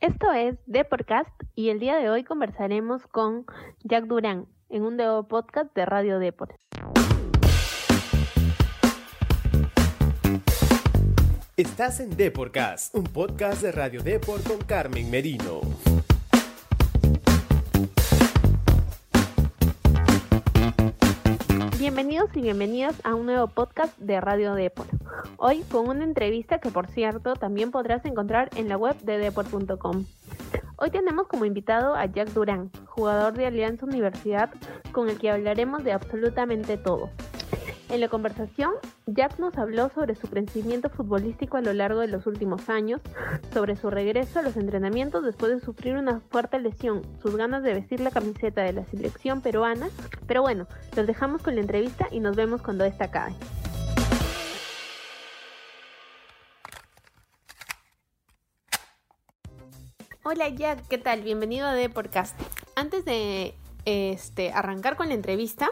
Esto es Deporcast y el día de hoy conversaremos con Jack Durán en un nuevo podcast de Radio Deport. Estás en Deporcast, un podcast de Radio Deport con Carmen Merino. Bienvenidos y bienvenidas a un nuevo podcast de Radio Deport. Hoy con una entrevista que por cierto también podrás encontrar en la web de deport.com. Hoy tenemos como invitado a Jack Durán, jugador de Alianza Universidad, con el que hablaremos de absolutamente todo. En la conversación, Jack nos habló sobre su crecimiento futbolístico a lo largo de los últimos años, sobre su regreso a los entrenamientos después de sufrir una fuerte lesión, sus ganas de vestir la camiseta de la selección peruana, pero bueno, los dejamos con la entrevista y nos vemos cuando esta acabe. Hola Jack, ¿qué tal? Bienvenido a The Podcast. Antes de este, arrancar con la entrevista,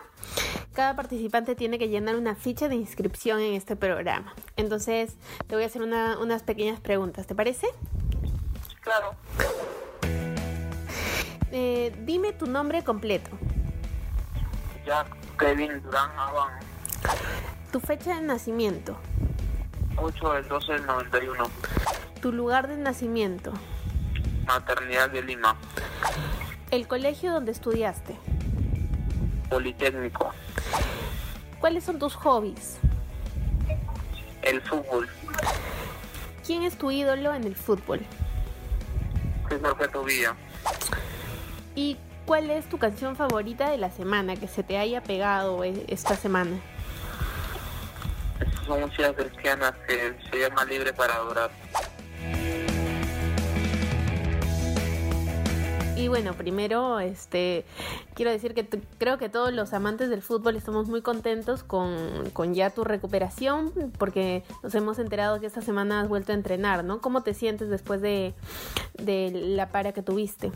cada participante tiene que llenar una ficha de inscripción en este programa. Entonces, te voy a hacer unas pequeñas preguntas, ¿te parece? Claro. Eh, dime tu nombre completo. Jack Kevin Durán Aban. Tu fecha de nacimiento. 8 del 12 del 91. Tu lugar de nacimiento. Maternidad de Lima. El colegio donde estudiaste. Politécnico. ¿Cuáles son tus hobbies? El fútbol. ¿Quién es tu ídolo en el fútbol? Jorge Tobía. ¿Y cuál es tu canción favorita de la semana que se te haya pegado e- esta semana? Son músicas cristianas que se llama Libre para Adorar. Y bueno, primero, este, quiero decir que creo que todos los amantes del fútbol estamos muy contentos con, con ya tu recuperación, porque nos hemos enterado que esta semana has vuelto a entrenar, ¿no? ¿Cómo te sientes después de, de la para que tuviste?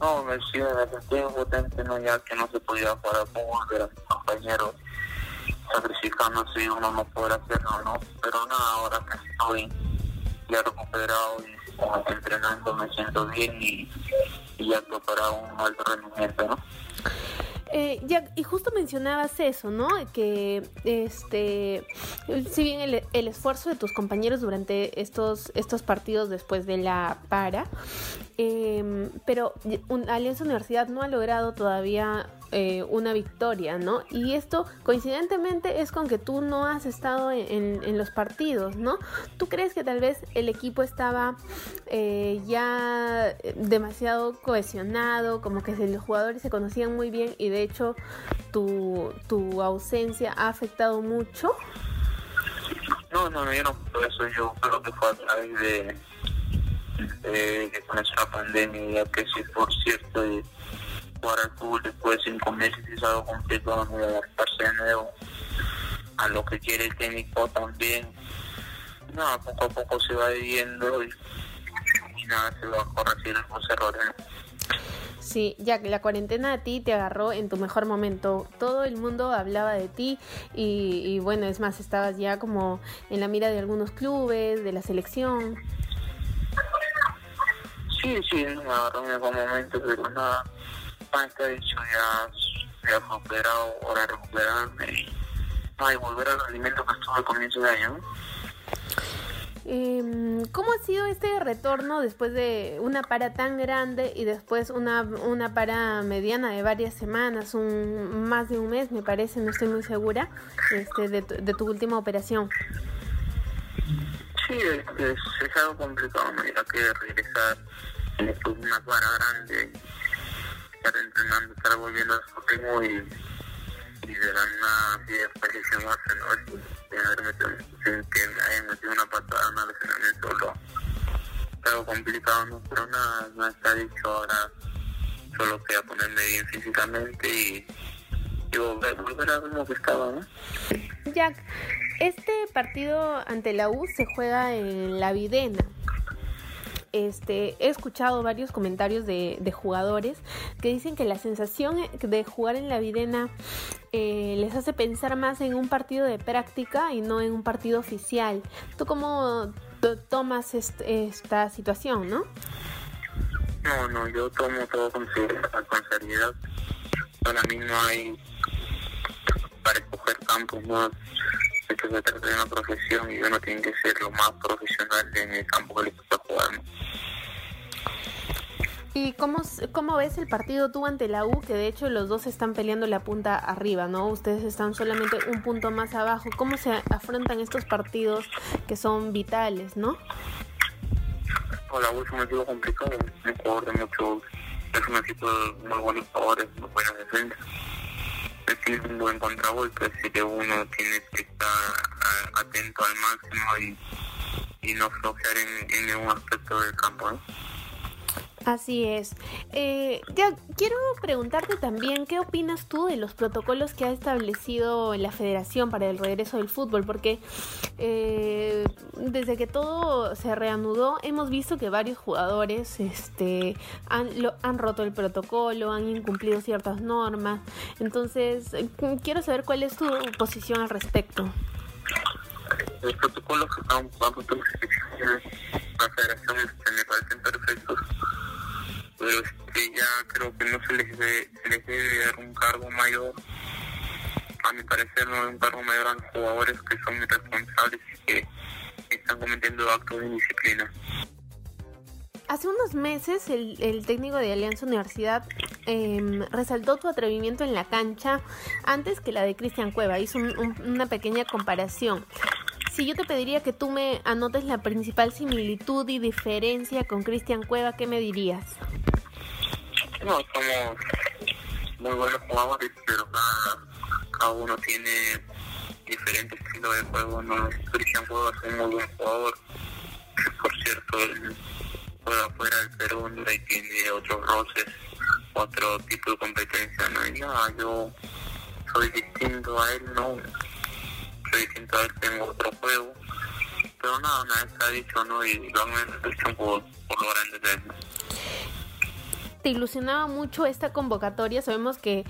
No, me muy potente, ¿no? Ya que no se podía jugar fútbol, ver a mis compañeros sacrificándose y uno no poder hacerlo, ¿no? Pero nada, ahora que estoy ya recuperado y entrenando me siento bien y, y para un alto rendimiento, ¿no? Eh, Jack, y justo mencionabas eso, ¿no? Que este, si bien el, el esfuerzo de tus compañeros durante estos, estos partidos después de la para, eh, pero un, Alianza Universidad no ha logrado todavía eh, una victoria, ¿no? Y esto coincidentemente es con que tú no has estado en, en, los partidos, ¿no? ¿Tú crees que tal vez el equipo estaba eh, ya demasiado cohesionado, como que los jugadores se conocían muy bien y de hecho tu, tu ausencia ha afectado mucho? No, no, yo no creo eso, yo creo que fue a través de, que comenzó la pandemia, que sí, por cierto, y jugar al fútbol después de cinco meses es algo complicado, no adaptarse de nuevo a lo que quiere el técnico también. No, poco a poco se va viviendo y, y nada, se va a corregir los errores. Sí, ya que la cuarentena a ti te agarró en tu mejor momento. Todo el mundo hablaba de ti y, y, bueno, es más, estabas ya como en la mira de algunos clubes, de la selección. Sí, sí, me agarró en el mejor momento, pero nada, más que dicho ya, ya fue operado, ahora recuperarme y, no, y volver al rendimiento que estuve al comienzo de año. Eh, ¿Cómo ha sido este retorno después de una para tan grande y después una, una para mediana de varias semanas, un más de un mes me parece, no estoy muy segura, este, de, tu, de tu última operación? Sí, es, es, es algo complicado, ya que regresar después de una para grande, estar volviendo a su ritmo y, y nada así después lesionarse, ¿no? Metido, sin que me metido una patada, una lesionamiento, solo es algo complicado, ¿no? Pero nada, no está dicho ahora, solo queda ponerme bien físicamente y, volver, volver como que estaba. Jack, este partido ante la U se juega en la Videna. Este, he escuchado varios comentarios de, jugadores que dicen que la sensación de jugar en la Videna eh, les hace pensar más en un partido de práctica y no en un partido oficial. ¿Tú cómo tomas esta situación, ¿no? No, no, yo tomo todo con, seriedad. Para mí no hay para escoger campos, no que se trata de una profesión y uno tiene que ser lo más profesional en el campo que le está jugando. ¿Y cómo, cómo ves el partido tú ante la U? Que de hecho los dos están peleando la punta arriba, ¿no? Ustedes están solamente un punto más abajo. ¿Cómo se afrontan estos partidos que son vitales, no? la U es un equipo complicado, un jugador de mucho, es un equipo de muy buenos jugadores, muy buenas defensas. Es un buen contragolpe, así que uno tiene que estar atento al máximo y, y no flojear en, en ningún aspecto del campo. Así es. Eh, ya, quiero preguntarte también, ¿qué opinas tú de los protocolos que ha establecido la Federación para el regreso del fútbol? Porque eh, desde que todo se reanudó, hemos visto que varios jugadores este, han, lo, han roto el protocolo, han incumplido ciertas normas. Entonces, quiero saber cuál es tu posición al respecto. Los protocolos la Federación este, me parecen perfectos pero este, ya creo que no se les, debe, se les debe dar un cargo mayor, a mi parecer no un cargo mayor a los jugadores que son irresponsables y que están cometiendo actos de indisciplina. Hace unos meses el, el técnico de Alianza Universidad eh, resaltó tu atrevimiento en la cancha antes que la de Cristian Cueva. Hizo una pequeña comparación. Si yo te pediría que tú me anotes la principal similitud y diferencia con Cristian Cueva, ¿qué me dirías? No, somos muy buenos jugadores, pero cada, uno tiene diferentes estilos de juego. ¿no? Cristian Cueva es un muy buen jugador. Por cierto, él juega fuera del Perú y tiene otros roces, otro tipo de competencia. ¿no? Y nada, yo soy distinto a él, no soy distinto a él, tengo otro juego. Pero nada, nada está dicho, ¿no? Y lo han por, por lo grande de él te ilusionaba mucho esta convocatoria. Sabemos que,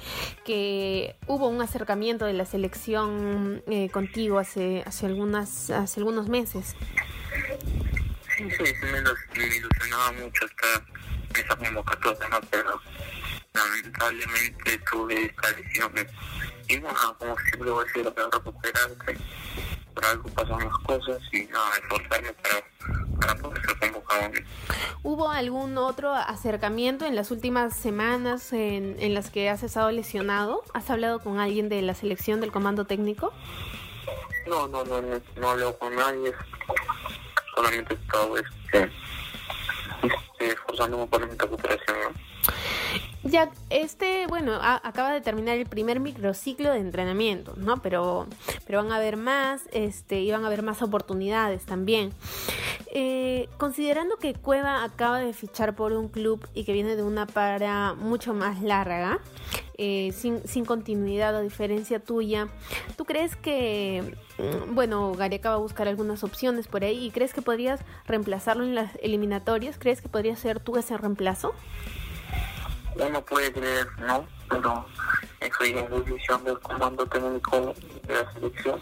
que hubo un acercamiento de la selección eh, contigo hace, hace, algunas, hace algunos meses. Sí, sí, me, ilusionaba mucho esta, esa convocatoria, pero lamentablemente tuve esta lesión. Y bueno, como siempre voy a decir, lo que recuperarte por algo pasan las cosas y nada, esforzarme para, para poder ser convocado. ¿Hubo algún otro acercamiento en las últimas semanas en, en las que has estado lesionado? ¿Has hablado con alguien de la selección del comando técnico? No, no, no, no, no hablo con nadie. Solamente he estado este, este, esforzándome por mi recuperación. ¿no? Ya, este, bueno, acaba de terminar el primer microciclo de entrenamiento, ¿no? Pero, pero van a haber más, este, y van a haber más oportunidades también. Eh, considerando que Cueva acaba de fichar por un club y que viene de una para mucho más larga, eh, sin, sin, continuidad a diferencia tuya, ¿tú crees que, mm, bueno, Gareca va a buscar algunas opciones por ahí y crees que podrías reemplazarlo en las eliminatorias? ¿Crees que podría ser tú ese reemplazo? Uno puede creer, ¿no? Pero eso ya es decisión del comando técnico de la selección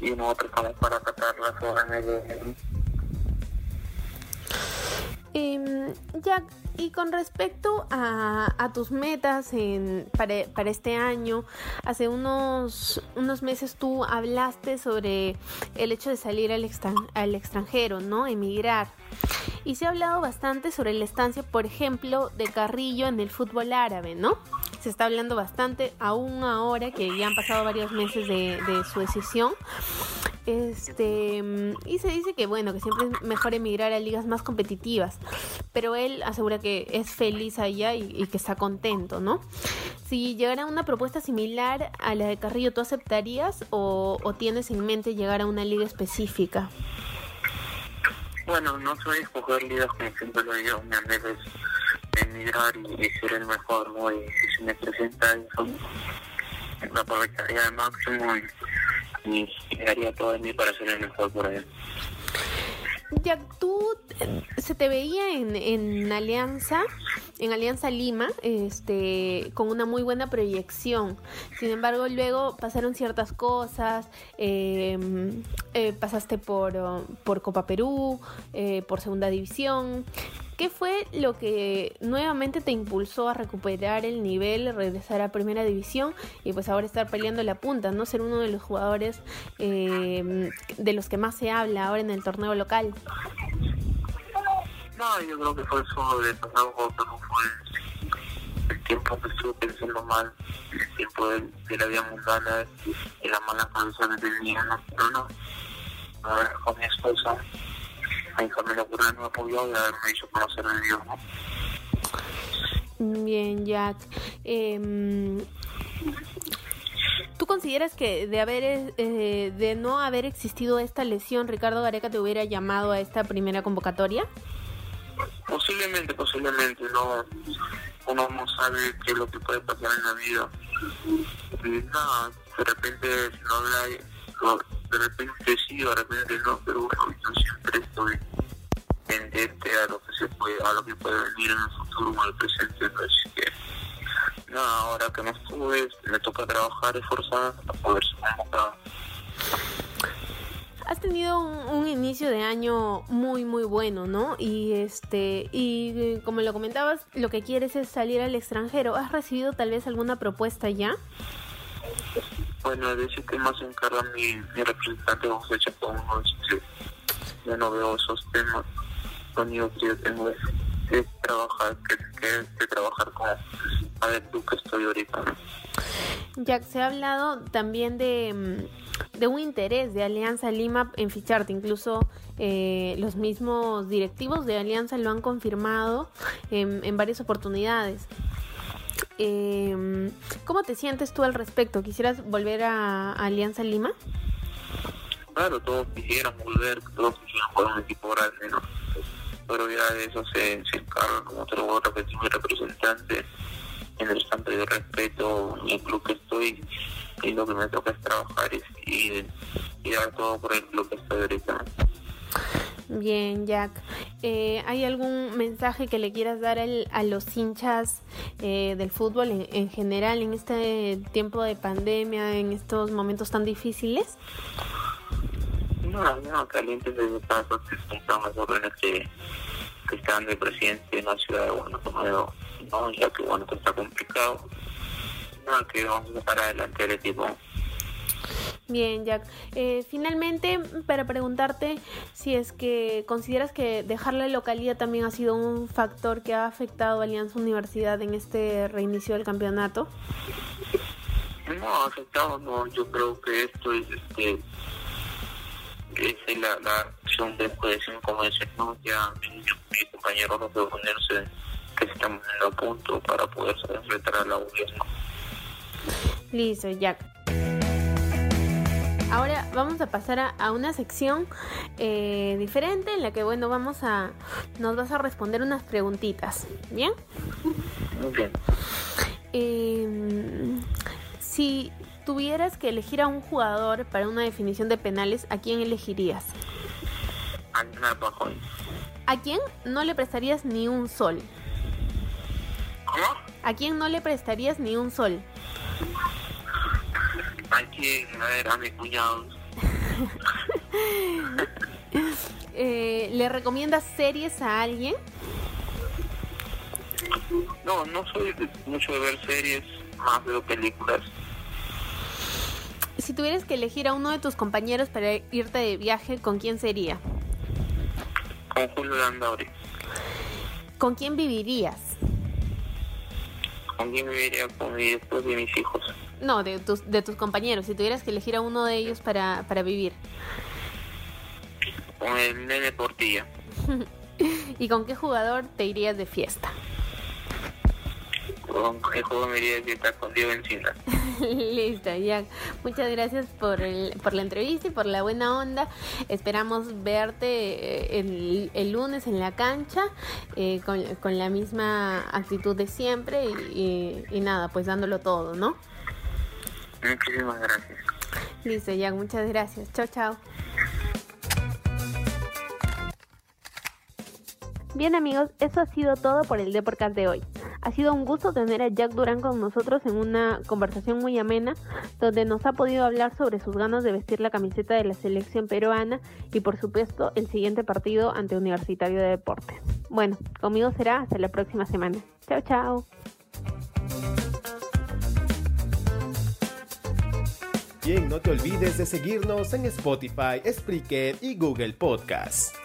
y nosotros estamos para tratar las órdenes de... Eh, Jack, y con respecto a, a tus metas en, para, para, este año, hace unos, unos meses tú hablaste sobre el hecho de salir al, extran, al extranjero, ¿no? Emigrar. Y se ha hablado bastante sobre la estancia, por ejemplo, de Carrillo en el fútbol árabe, ¿no? Se está hablando bastante, aún ahora que ya han pasado varios meses de, de su decisión. Este, y se dice que bueno, que siempre es mejor emigrar a ligas más competitivas, pero él asegura que es feliz allá y, que está contento, ¿no? Si llegara una propuesta similar a la de Carrillo, ¿tú aceptarías o, o tienes en mente llegar a una liga específica? Bueno, no soy escoger ligas como siempre lo digo, mi anhelo es emigrar y, y, ser el mejor, ¿no? Y si se me presenta eso, lo aprovecharía al máximo y, y, haría todo de mí para ser el mejor por allá. ya tú eh, se te veía en, en Alianza, en Alianza Lima, este, con una muy buena proyección. Sin embargo, luego pasaron ciertas cosas, em, eh, pasaste por, oh, por Copa Perú, eh, por Segunda División. ¿Qué fue lo que nuevamente te impulsó a recuperar el nivel, regresar a Primera División y pues ahora estar peleando la punta, no ser uno de los jugadores em, de los que más se habla ahora en el torneo local? No, yo creo que fue solo de pasar un poco, no fue el tiempo que estuve pensando mal, el tiempo de, de la vida mundana y la mala condición que tenía, no, pero con mi esposa, mi familia por no apoyó y haberme hecho conocer a Dios, ¿no? Bien, Jack. Em, ¿Tú consideras que de haber eh, de no haber existido esta lesión, Ricardo Gareca te hubiera llamado a esta primera convocatoria? Posiblemente, posiblemente, no uno no sabe qué es lo que puede pasar en la vida. Nada, de repente no habla, de repente sí, de repente no, pero bueno, yo siempre estoy pendiente a lo que se puede, a lo que puede venir en el futuro o en el presente, así que nada, ahora que no estuve, me toca trabajar, esforzar para poder ser convocado. Has tenido un, un, inicio de año muy muy bueno, ¿no? Y este y eh, como lo comentabas, lo que quieres es salir al extranjero. ¿Has recibido tal vez alguna propuesta ya? Bueno, de ese tema se encarga mi, mi representante José Chapón, este, yo no veo esos temas. Lo único que yo tengo es, es trabajar, que, que, que trabajar con a ver tú que estoy ahorita. Jack, se ha hablado también de, de un interés de Alianza Lima en ficharte, incluso eh, los mismos directivos de Alianza lo han confirmado en, varias oportunidades. Eh, ¿Cómo te sientes tú al respecto? ¿Quisieras volver a, Alianza Lima? Claro, todos quisieran volver, todos quisieran jugar un equipo grande, ¿no? Pero ya de eso se, se encarga, como te lo voy a repetir, mi representante en el de respeto el club que estoy y lo que me toca es trabajar y, y, y dar todo por el club que estoy ahorita. Bien, Jack. Eh, ¿Hay algún mensaje que le quieras dar al, a los hinchas eh, del fútbol en, en, general en este tiempo de pandemia, en estos momentos tan difíciles? No, no, calientes de paso las órdenes que, que está dando el presidente en la ciudad de Guanajuato, ¿no? ya que bueno, que está complicado. No, que vamos a para adelante el equipo. Bien, Jack. Eh, finalmente, para preguntarte si es que consideras que dejar la localidad también ha sido un factor que ha afectado a Alianza Universidad en este reinicio del campeonato. No, afectado no. Yo creo que esto es este es la, la acción de cohesión, como decía, ¿no? ya mi, mi compañero no puede ponerse que están poniendo a punto para poder enfrentar a la gobierno. Listo, Jack. Ahora vamos a pasar a, a una sección eh, diferente en la que, bueno, vamos a. Nos vas a responder unas preguntitas. ¿Bien? Muy bien. Eh, si tuvieras que elegir a un jugador para una definición de penales, ¿a quién elegirías? ¿A quién no le prestarías ni un sol? ¿Cómo? ¿A quién no le prestarías ni un sol? ¿A ver, a mis cuñados. eh, ¿Le recomiendas series a alguien? No, no soy de, mucho de ver series, más veo películas. Si tuvieras que elegir a uno de tus compañeros para irte de viaje, ¿con quién sería? Con Julio Landauri. ¿Con quién vivirías? ¿Con quién viviría? Con mi después de mis hijos. No, de tus, de tus compañeros. Si tuvieras que elegir a uno de ellos para, para vivir. Con el nene Portilla. ¿Y con qué jugador te irías de fiesta? Con el juego me iría de fiesta con Diego Encina. Listo, ya. Muchas gracias por, el, por la entrevista y por la buena onda. Esperamos verte el, el lunes en la cancha eh, con, con, la misma actitud de siempre y, y, y nada, pues dándolo todo, ¿no? Muchísimas gracias. Listo, Jack, muchas gracias. Chao, chao. Bien amigos, eso ha sido todo por el Deporcast de hoy. Ha sido un gusto tener a Jack Durán con nosotros en una conversación muy amena, donde nos ha podido hablar sobre sus ganas de vestir la camiseta de la selección peruana y por supuesto el siguiente partido ante Universitario de Deportes. Bueno, conmigo será hasta la próxima semana. Chao, chao. Bien, no te olvides de seguirnos en Spotify, Spreaker y Google Podcast.